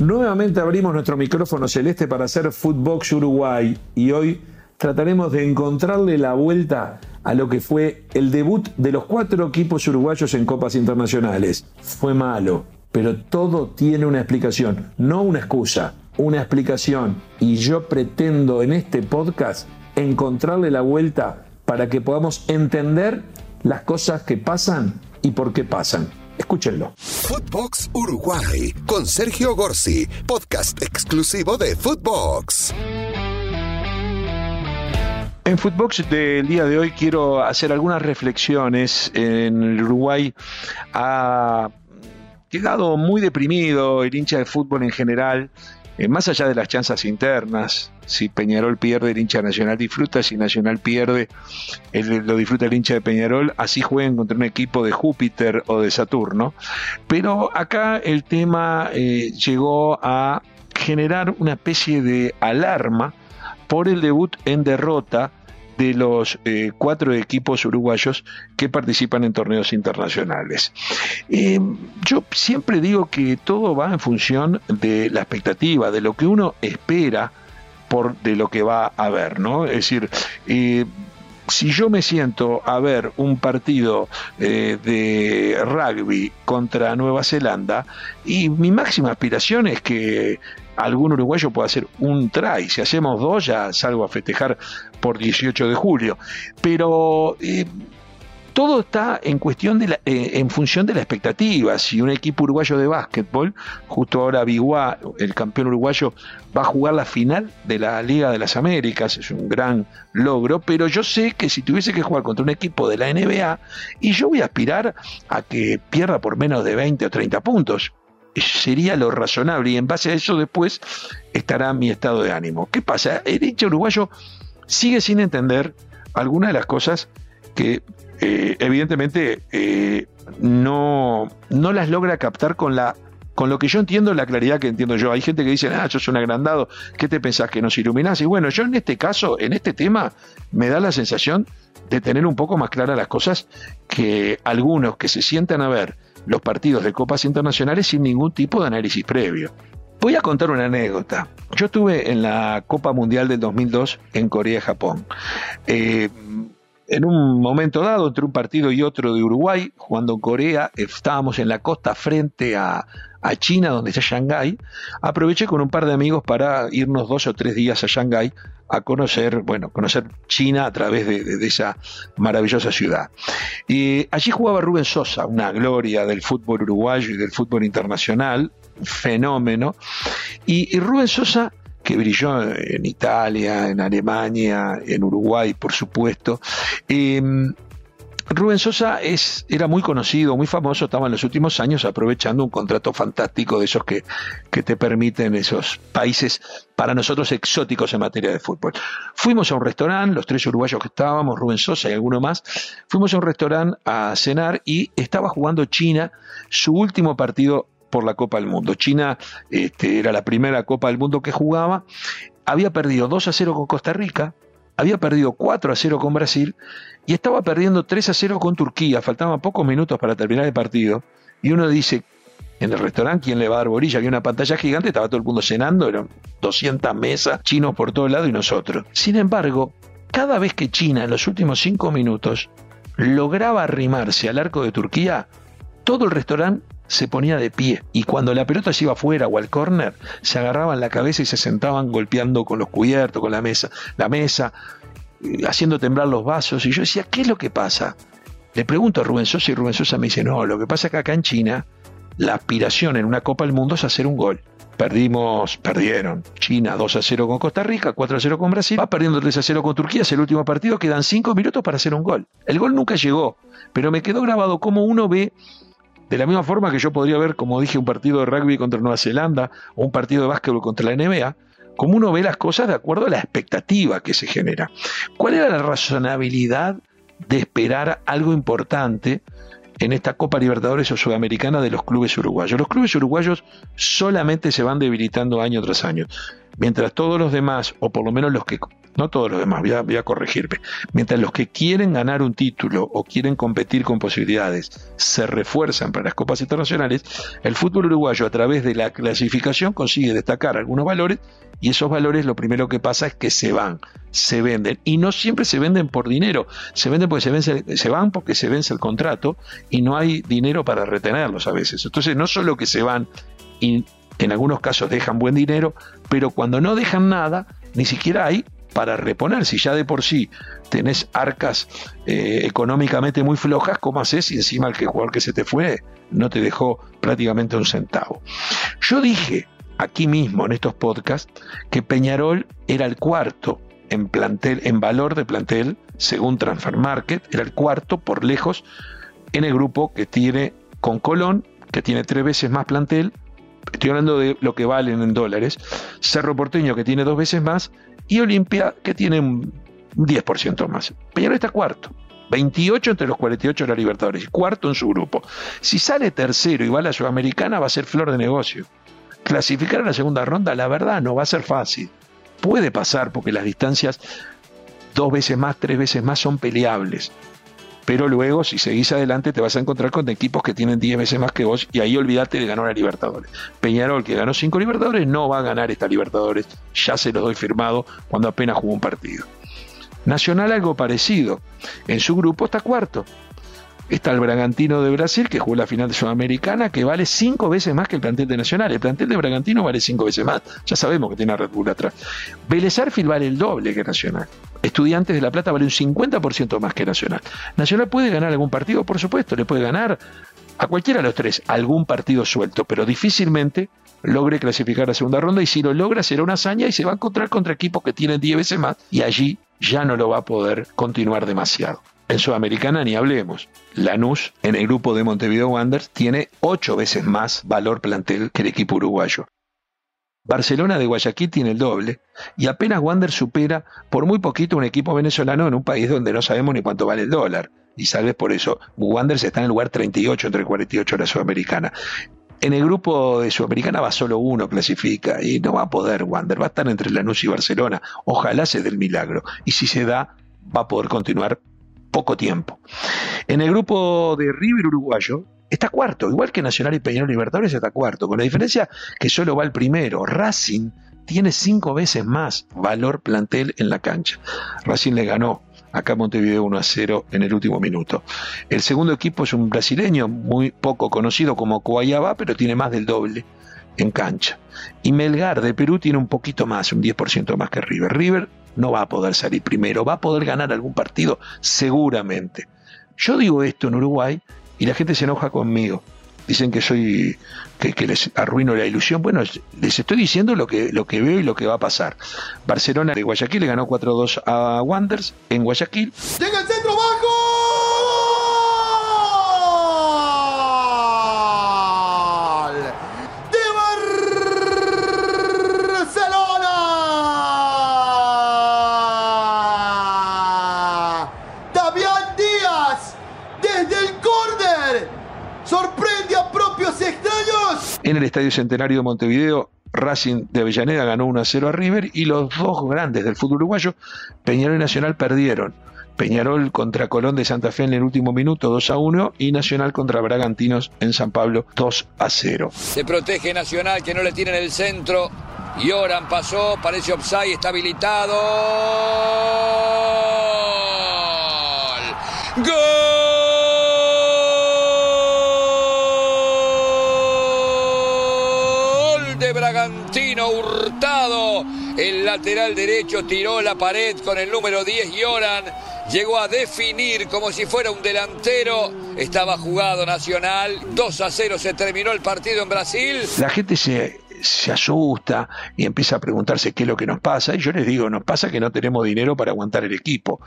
Nuevamente abrimos nuestro micrófono celeste para hacer Footbox Uruguay y hoy trataremos de encontrarle la vuelta a lo que fue el debut de los cuatro equipos uruguayos en copas internacionales. Fue malo, pero todo tiene una explicación, no una excusa, una explicación. Y yo pretendo en este podcast encontrarle la vuelta para que podamos entender las cosas que pasan y por qué pasan. Escúchenlo. Footbox Uruguay con Sergio Gorsi, podcast exclusivo de Footbox. En Footbox del día de hoy quiero hacer algunas reflexiones. En el Uruguay ha quedado muy deprimido el hincha de fútbol en general eh, más allá de las chanzas internas, si Peñarol pierde, el hincha Nacional disfruta, si Nacional pierde, lo disfruta el hincha de Peñarol, así jueguen contra un equipo de Júpiter o de Saturno. Pero acá el tema eh, llegó a generar una especie de alarma por el debut en derrota de los eh, cuatro equipos uruguayos que participan en torneos internacionales. Eh, yo siempre digo que todo va en función de la expectativa, de lo que uno espera por de lo que va a ver, ¿no? Es decir, eh, si yo me siento a ver un partido de rugby contra Nueva Zelanda y mi máxima aspiración es que algún uruguayo puede hacer un try. Si hacemos dos, ya salgo a festejar por 18 de julio. Pero eh, todo está en cuestión de la, eh, en función de la expectativa. Si un equipo uruguayo de básquetbol, justo ahora Biguá, el campeón uruguayo, va a jugar la final de la Liga de las Américas, es un gran logro, pero yo sé que si tuviese que jugar contra un equipo de la NBA, y yo voy a aspirar a que pierda por menos de 20 o 30 puntos sería lo razonable y en base a eso después estará mi estado de ánimo. ¿Qué pasa? El hincha uruguayo sigue sin entender algunas de las cosas que eh, evidentemente eh, no, no las logra captar con la con lo que yo entiendo, la claridad que entiendo yo. Hay gente que dice, ah, sos un agrandado, ¿qué te pensás que nos iluminás? Y bueno, yo en este caso, en este tema, me da la sensación de tener un poco más claras las cosas que algunos que se sientan a ver los partidos de copas internacionales sin ningún tipo de análisis previo. Voy a contar una anécdota. Yo estuve en la Copa Mundial del 2002 en Corea y Japón. Eh, en un momento dado, entre un partido y otro de Uruguay, jugando en Corea, estábamos en la costa frente a, China, donde está Shanghái, aproveché con un par de amigos para irnos dos o tres días a Shanghái a conocer, bueno, conocer China a través de, esa maravillosa ciudad. Y allí jugaba Rubén Sosa, una gloria del fútbol uruguayo y del fútbol internacional, fenómeno. Y, Rubén Sosa que brilló en Italia, en Alemania, en Uruguay, por supuesto. Eh, Rubén Sosa es, era muy conocido, muy famoso, estaba en los últimos años aprovechando un contrato fantástico de esos que, que te permiten esos países para nosotros exóticos en materia de fútbol. Fuimos a un restaurante, los tres uruguayos que estábamos, Rubén Sosa y alguno más, fuimos a un restaurante a cenar y estaba jugando China su último partido por la Copa del Mundo. China este, era la primera Copa del Mundo que jugaba, había perdido 2 a 0 con Costa Rica, había perdido 4 a 0 con Brasil y estaba perdiendo 3 a 0 con Turquía. Faltaban pocos minutos para terminar el partido. Y uno dice, en el restaurante, ¿quién le va a dar borilla? Había una pantalla gigante, estaba todo el mundo cenando, eran 200 mesas, chinos por todo lado y nosotros. Sin embargo, cada vez que China en los últimos 5 minutos lograba arrimarse al arco de Turquía, todo el restaurante se ponía de pie y cuando la pelota se iba afuera o al córner, se agarraban la cabeza y se sentaban golpeando con los cubiertos, con la mesa, la mesa, eh, haciendo temblar los vasos. Y yo decía, ¿qué es lo que pasa? Le pregunto a Rubén Sosa y Rubén Sosa me dice, no, lo que pasa es que acá en China la aspiración en una Copa del Mundo es hacer un gol. Perdimos, perdieron. China 2 a 0 con Costa Rica, 4 a 0 con Brasil. Va perdiendo 3 a 0 con Turquía, es el último partido, quedan 5 minutos para hacer un gol. El gol nunca llegó, pero me quedó grabado como uno ve de la misma forma que yo podría ver, como dije, un partido de rugby contra Nueva Zelanda o un partido de básquetbol contra la NBA, como uno ve las cosas de acuerdo a la expectativa que se genera. ¿Cuál era la razonabilidad de esperar algo importante en esta Copa Libertadores o Sudamericana de los clubes uruguayos? Los clubes uruguayos solamente se van debilitando año tras año. Mientras todos los demás, o por lo menos los que no todos los demás, voy a, corregirme, mientras los que quieren ganar un título o quieren competir con posibilidades se refuerzan para las copas internacionales, el fútbol uruguayo a través de la clasificación consigue destacar algunos valores y esos valores lo primero que pasa es que se van, se venden. Y no siempre se venden por dinero, se venden porque se, vence, se van porque se vence el contrato y no hay dinero para retenerlos a veces. Entonces no solo que se van y en algunos casos dejan buen dinero, pero cuando no dejan nada, ni siquiera hay para reponer. Si ya de por sí tenés arcas eh, económicamente muy flojas, ¿cómo haces? Y encima el jugador que se te fue no te dejó prácticamente un centavo. Yo dije aquí mismo en estos podcasts que Peñarol era el cuarto en plantel, en valor de plantel, según Transfer Market, era el cuarto por lejos en el grupo que tiene con Colón, que tiene tres veces más plantel, estoy hablando de lo que valen en dólares, Cerro Porteño que tiene dos veces más y Olimpia que tiene un 10% más. Peñarol está cuarto. 28 entre los 48 de la Libertadores, cuarto en su grupo. Si sale tercero y va a la Sudamericana, va a ser flor de negocio clasificar a la segunda ronda, la verdad, no va a ser fácil. Puede pasar porque las distancias dos veces más, tres veces más son peleables. Pero luego, si seguís adelante, te vas a encontrar con equipos que tienen 10 veces más que vos y ahí olvídate de ganar a Libertadores. Peñarol, que ganó 5 Libertadores, no va a ganar esta Libertadores. Ya se lo doy firmado cuando apenas jugó un partido. Nacional algo parecido. En su grupo está cuarto. Está el Bragantino de Brasil, que jugó la final de Sudamericana, que vale cinco veces más que el plantel de Nacional. El plantel de Bragantino vale cinco veces más. Ya sabemos que tiene a Red Bull atrás. Vélez vale el doble que Nacional. Estudiantes de La Plata vale un 50% más que Nacional. Nacional puede ganar algún partido, por supuesto, le puede ganar a cualquiera de los tres algún partido suelto, pero difícilmente logre clasificar a segunda ronda y si lo logra será una hazaña y se va a encontrar contra equipos que tienen 10 veces más y allí ya no lo va a poder continuar demasiado. En Sudamericana ni hablemos. Lanús, en el grupo de Montevideo Wanderers, tiene ocho veces más valor plantel que el equipo uruguayo. Barcelona de Guayaquil tiene el doble y apenas Wander supera por muy poquito un equipo venezolano en un país donde no sabemos ni cuánto vale el dólar. Y sabes por eso, Wanderers está en el lugar 38 entre 48 de la Sudamericana. En el grupo de Sudamericana va solo uno, clasifica, y no va a poder Wander, va a estar entre Lanús y Barcelona. Ojalá se dé el milagro. Y si se da, va a poder continuar poco tiempo. En el grupo de River uruguayo está cuarto, igual que Nacional y Peñarol Libertadores está cuarto, con la diferencia que solo va el primero. Racing tiene cinco veces más valor plantel en la cancha. Racing le ganó acá Montevideo 1 a 0 en el último minuto. El segundo equipo es un brasileño muy poco conocido como Coayaba, pero tiene más del doble en cancha. Y Melgar de Perú tiene un poquito más, un 10% más que River. River no va a poder salir primero, va a poder ganar algún partido seguramente. Yo digo esto en Uruguay y la gente se enoja conmigo. Dicen que soy que, les arruino la ilusión. Bueno, les estoy diciendo lo que, lo que veo y lo que va a pasar. Barcelona de Guayaquil le ganó 4-2 a Wanderers en Guayaquil. ¡Llega Estadio Centenario de Montevideo, Racing de Avellaneda ganó 1 a 0 a River y los dos grandes del fútbol uruguayo, Peñarol y Nacional, perdieron. Peñarol contra Colón de Santa Fe en el último minuto 2 a 1 y Nacional contra Bragantinos en San Pablo 2 a 0. Se protege Nacional que no le tienen el centro. Y Oran pasó, parece offside, está habilitado. Bragantino Hurtado. El lateral derecho tiró la pared con el número 10 y Oran llegó a definir como si fuera un delantero. Estaba jugado Nacional. 2 a 0 se terminó el partido en Brasil. La gente se, se asusta y empieza a preguntarse qué es lo que nos pasa. Y yo les digo, nos pasa que no tenemos dinero para aguantar el equipo.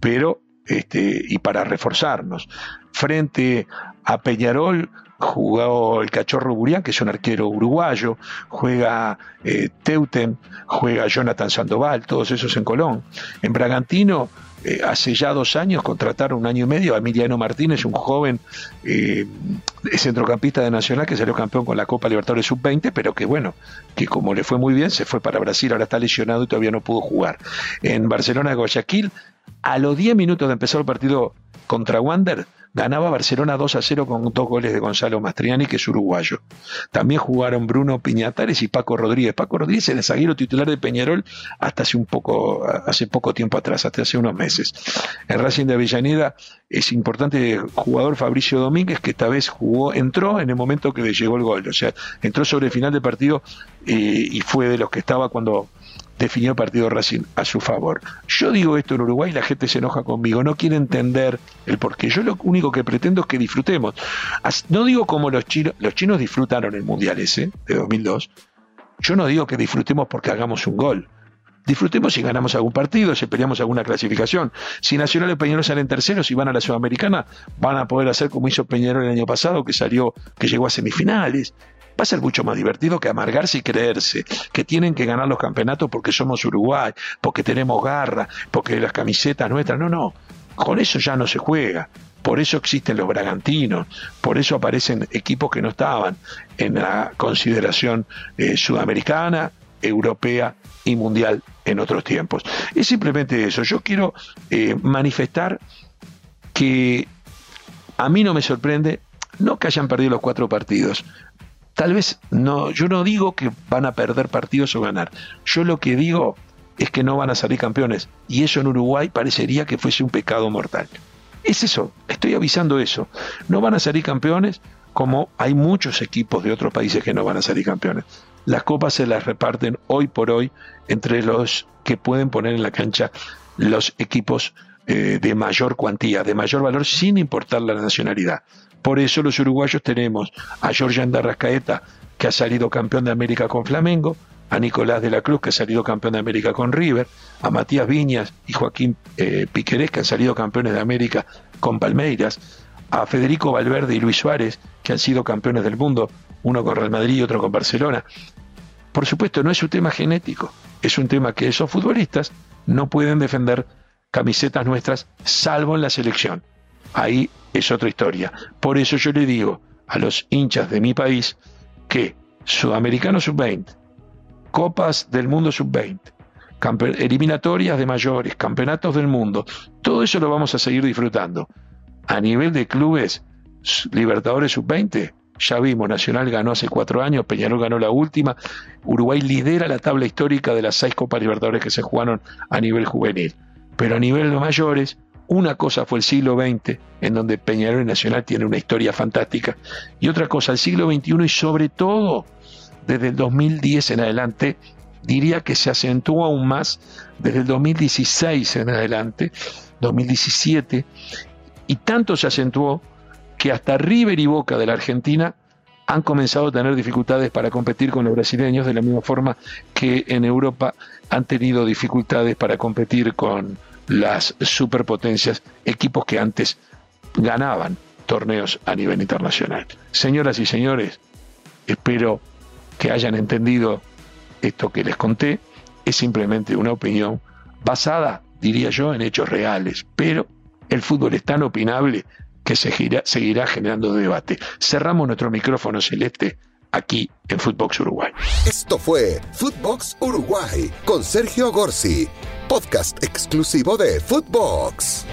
Pero este, y para reforzarnos. Frente a Peñarol jugó el Cachorro Burián, que es un arquero uruguayo, juega eh, Teuten, juega Jonathan Sandoval, todos esos en Colón. En Bragantino, eh, hace ya dos años contrataron un año y medio a Emiliano Martínez, un joven eh, centrocampista de Nacional que salió campeón con la Copa Libertadores Sub-20, pero que bueno, que como le fue muy bien, se fue para Brasil, ahora está lesionado y todavía no pudo jugar. En Barcelona Guayaquil, a los 10 minutos de empezar el partido contra Wander, ganaba Barcelona 2 a 0 con dos goles de Gonzalo Mastriani, que es uruguayo. También jugaron Bruno Piñatares y Paco Rodríguez. Paco Rodríguez era el zaguero titular de Peñarol hasta hace un poco, hace poco tiempo atrás, hasta hace unos meses. En Racing de Avellaneda es importante el jugador Fabricio Domínguez, que esta vez jugó, entró en el momento que le llegó el gol. O sea, entró sobre el final del partido eh, y fue de los que estaba cuando definió el partido Racing a su favor. Yo digo esto en Uruguay y la gente se enoja conmigo, no quiere entender el porqué. Yo lo único que pretendo es que disfrutemos. No digo como los chinos, los chinos disfrutaron el Mundial ese de 2002. Yo no digo que disfrutemos porque hagamos un gol. Disfrutemos si ganamos algún partido, si peleamos alguna clasificación. Si Nacional y Peñarol salen terceros y van a la Sudamericana, van a poder hacer como hizo Peñarol el año pasado, que salió, que llegó a semifinales va a ser mucho más divertido que amargarse y creerse que tienen que ganar los campeonatos porque somos Uruguay, porque tenemos garra, porque las camisetas nuestras. No, no, con eso ya no se juega. Por eso existen los Bragantinos, por eso aparecen equipos que no estaban en la consideración eh, sudamericana, europea y mundial en otros tiempos. Es simplemente eso. Yo quiero eh, manifestar que a mí no me sorprende no que hayan perdido los cuatro partidos, tal vez no, yo no digo que van a perder partidos o ganar. Yo lo que digo es que no van a salir campeones. Y eso en Uruguay parecería que fuese un pecado mortal. Es eso, estoy avisando eso. No van a salir campeones como hay muchos equipos de otros países que no van a salir campeones. Las copas se las reparten hoy por hoy entre los que pueden poner en la cancha los equipos eh, de mayor cuantía, de mayor valor, sin importar la nacionalidad. Por eso los uruguayos tenemos a Jorge Rascaeta, que ha salido campeón de América con Flamengo, a Nicolás de la Cruz, que ha salido campeón de América con River, a Matías Viñas y Joaquín eh, Piquerés, que han salido campeones de América con Palmeiras, a Federico Valverde y Luis Suárez, que han sido campeones del mundo, uno con Real Madrid y otro con Barcelona. Por supuesto, no es un tema genético, es un tema que esos futbolistas no pueden defender camisetas nuestras, salvo en la selección ahí es otra historia. Por eso yo le digo a los hinchas de mi país que Sudamericano Sub-20, Copas del Mundo Sub-20, eliminatorias de mayores, campeonatos del mundo, todo eso lo vamos a seguir disfrutando. A nivel de clubes, Libertadores Sub-20, ya vimos, Nacional ganó hace cuatro años, Peñarol ganó la última, Uruguay lidera la tabla histórica de las seis Copas Libertadores que se jugaron a nivel juvenil. Pero a nivel de mayores, una cosa fue el siglo XX, en donde Peñarol Nacional tiene una historia fantástica, y otra cosa el siglo XXI y sobre todo desde el 2010 en adelante, diría que se acentuó aún más desde el 2016 en adelante, 2017, y tanto se acentuó que hasta River y Boca de la Argentina han comenzado a tener dificultades para competir con los brasileños de la misma forma que en Europa han tenido dificultades para competir con, las superpotencias, equipos que antes ganaban torneos a nivel internacional. Señoras y señores, espero que hayan entendido esto que les conté. Es simplemente una opinión basada, diría yo, en hechos reales, pero el fútbol es tan opinable que seguirá, seguirá generando debate. Cerramos nuestro micrófono celeste aquí en Footbox Uruguay. Esto fue Footbox Uruguay con Sergio Gorsi, podcast exclusivo de Footbox.